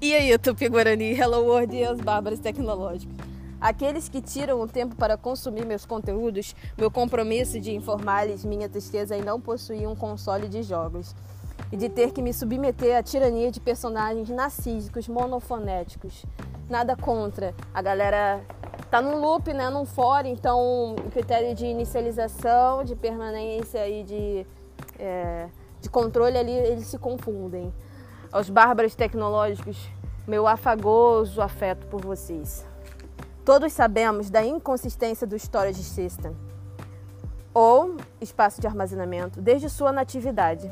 E aí, Tupi-Guarani, Hello World e os bárbaros tecnológicos. Aqueles que tiram o tempo para consumir meus conteúdos, meu compromisso de informar-lhes minha tristeza em não possuir um console de jogos e de ter que me submeter à tirania de personagens narcísicos, monofonéticos. Nada contra. A galera tá num loop, né, num fórum, então o critério de inicialização, de permanência e de, é, de controle ali, eles se confundem aos bárbaros tecnológicos, meu afagoso afeto por vocês. Todos sabemos da inconsistência do storage system, ou espaço de armazenamento, desde sua natividade.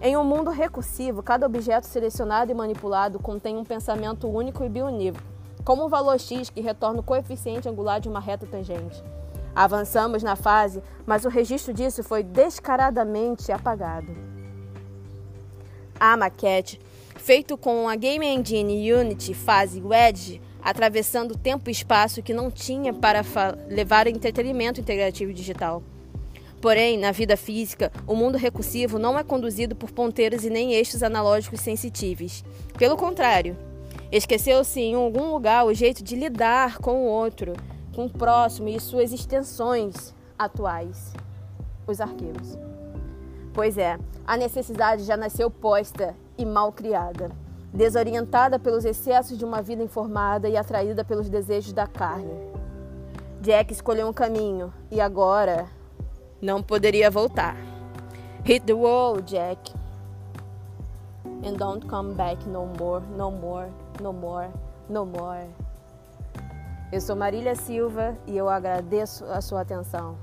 Em um mundo recursivo, cada objeto selecionado e manipulado contém um pensamento único e bionívoco, como um valor x que retorna o coeficiente angular de uma reta tangente. Avançamos na fase, mas o registro disso foi descaradamente apagado. A maquete feito com a Game Engine Unity fase Wedge, atravessando tempo e espaço que não tinha para levar entretenimento integrativo digital. Porém, na vida física, o mundo recursivo não é conduzido por ponteiros e nem eixos analógicos sensitíveis. Pelo contrário, esqueceu-se em algum lugar o jeito de lidar com o outro, com o próximo e suas extensões atuais, os arquivos. Pois é, a necessidade já nasceu posta e mal criada, desorientada pelos excessos de uma vida informada e atraída pelos desejos da carne. Jack escolheu um caminho e agora não poderia voltar. Hit the wall, Jack. And don't come back no more, no more, no more, no more. Eu sou Marília Silva e eu agradeço a sua atenção.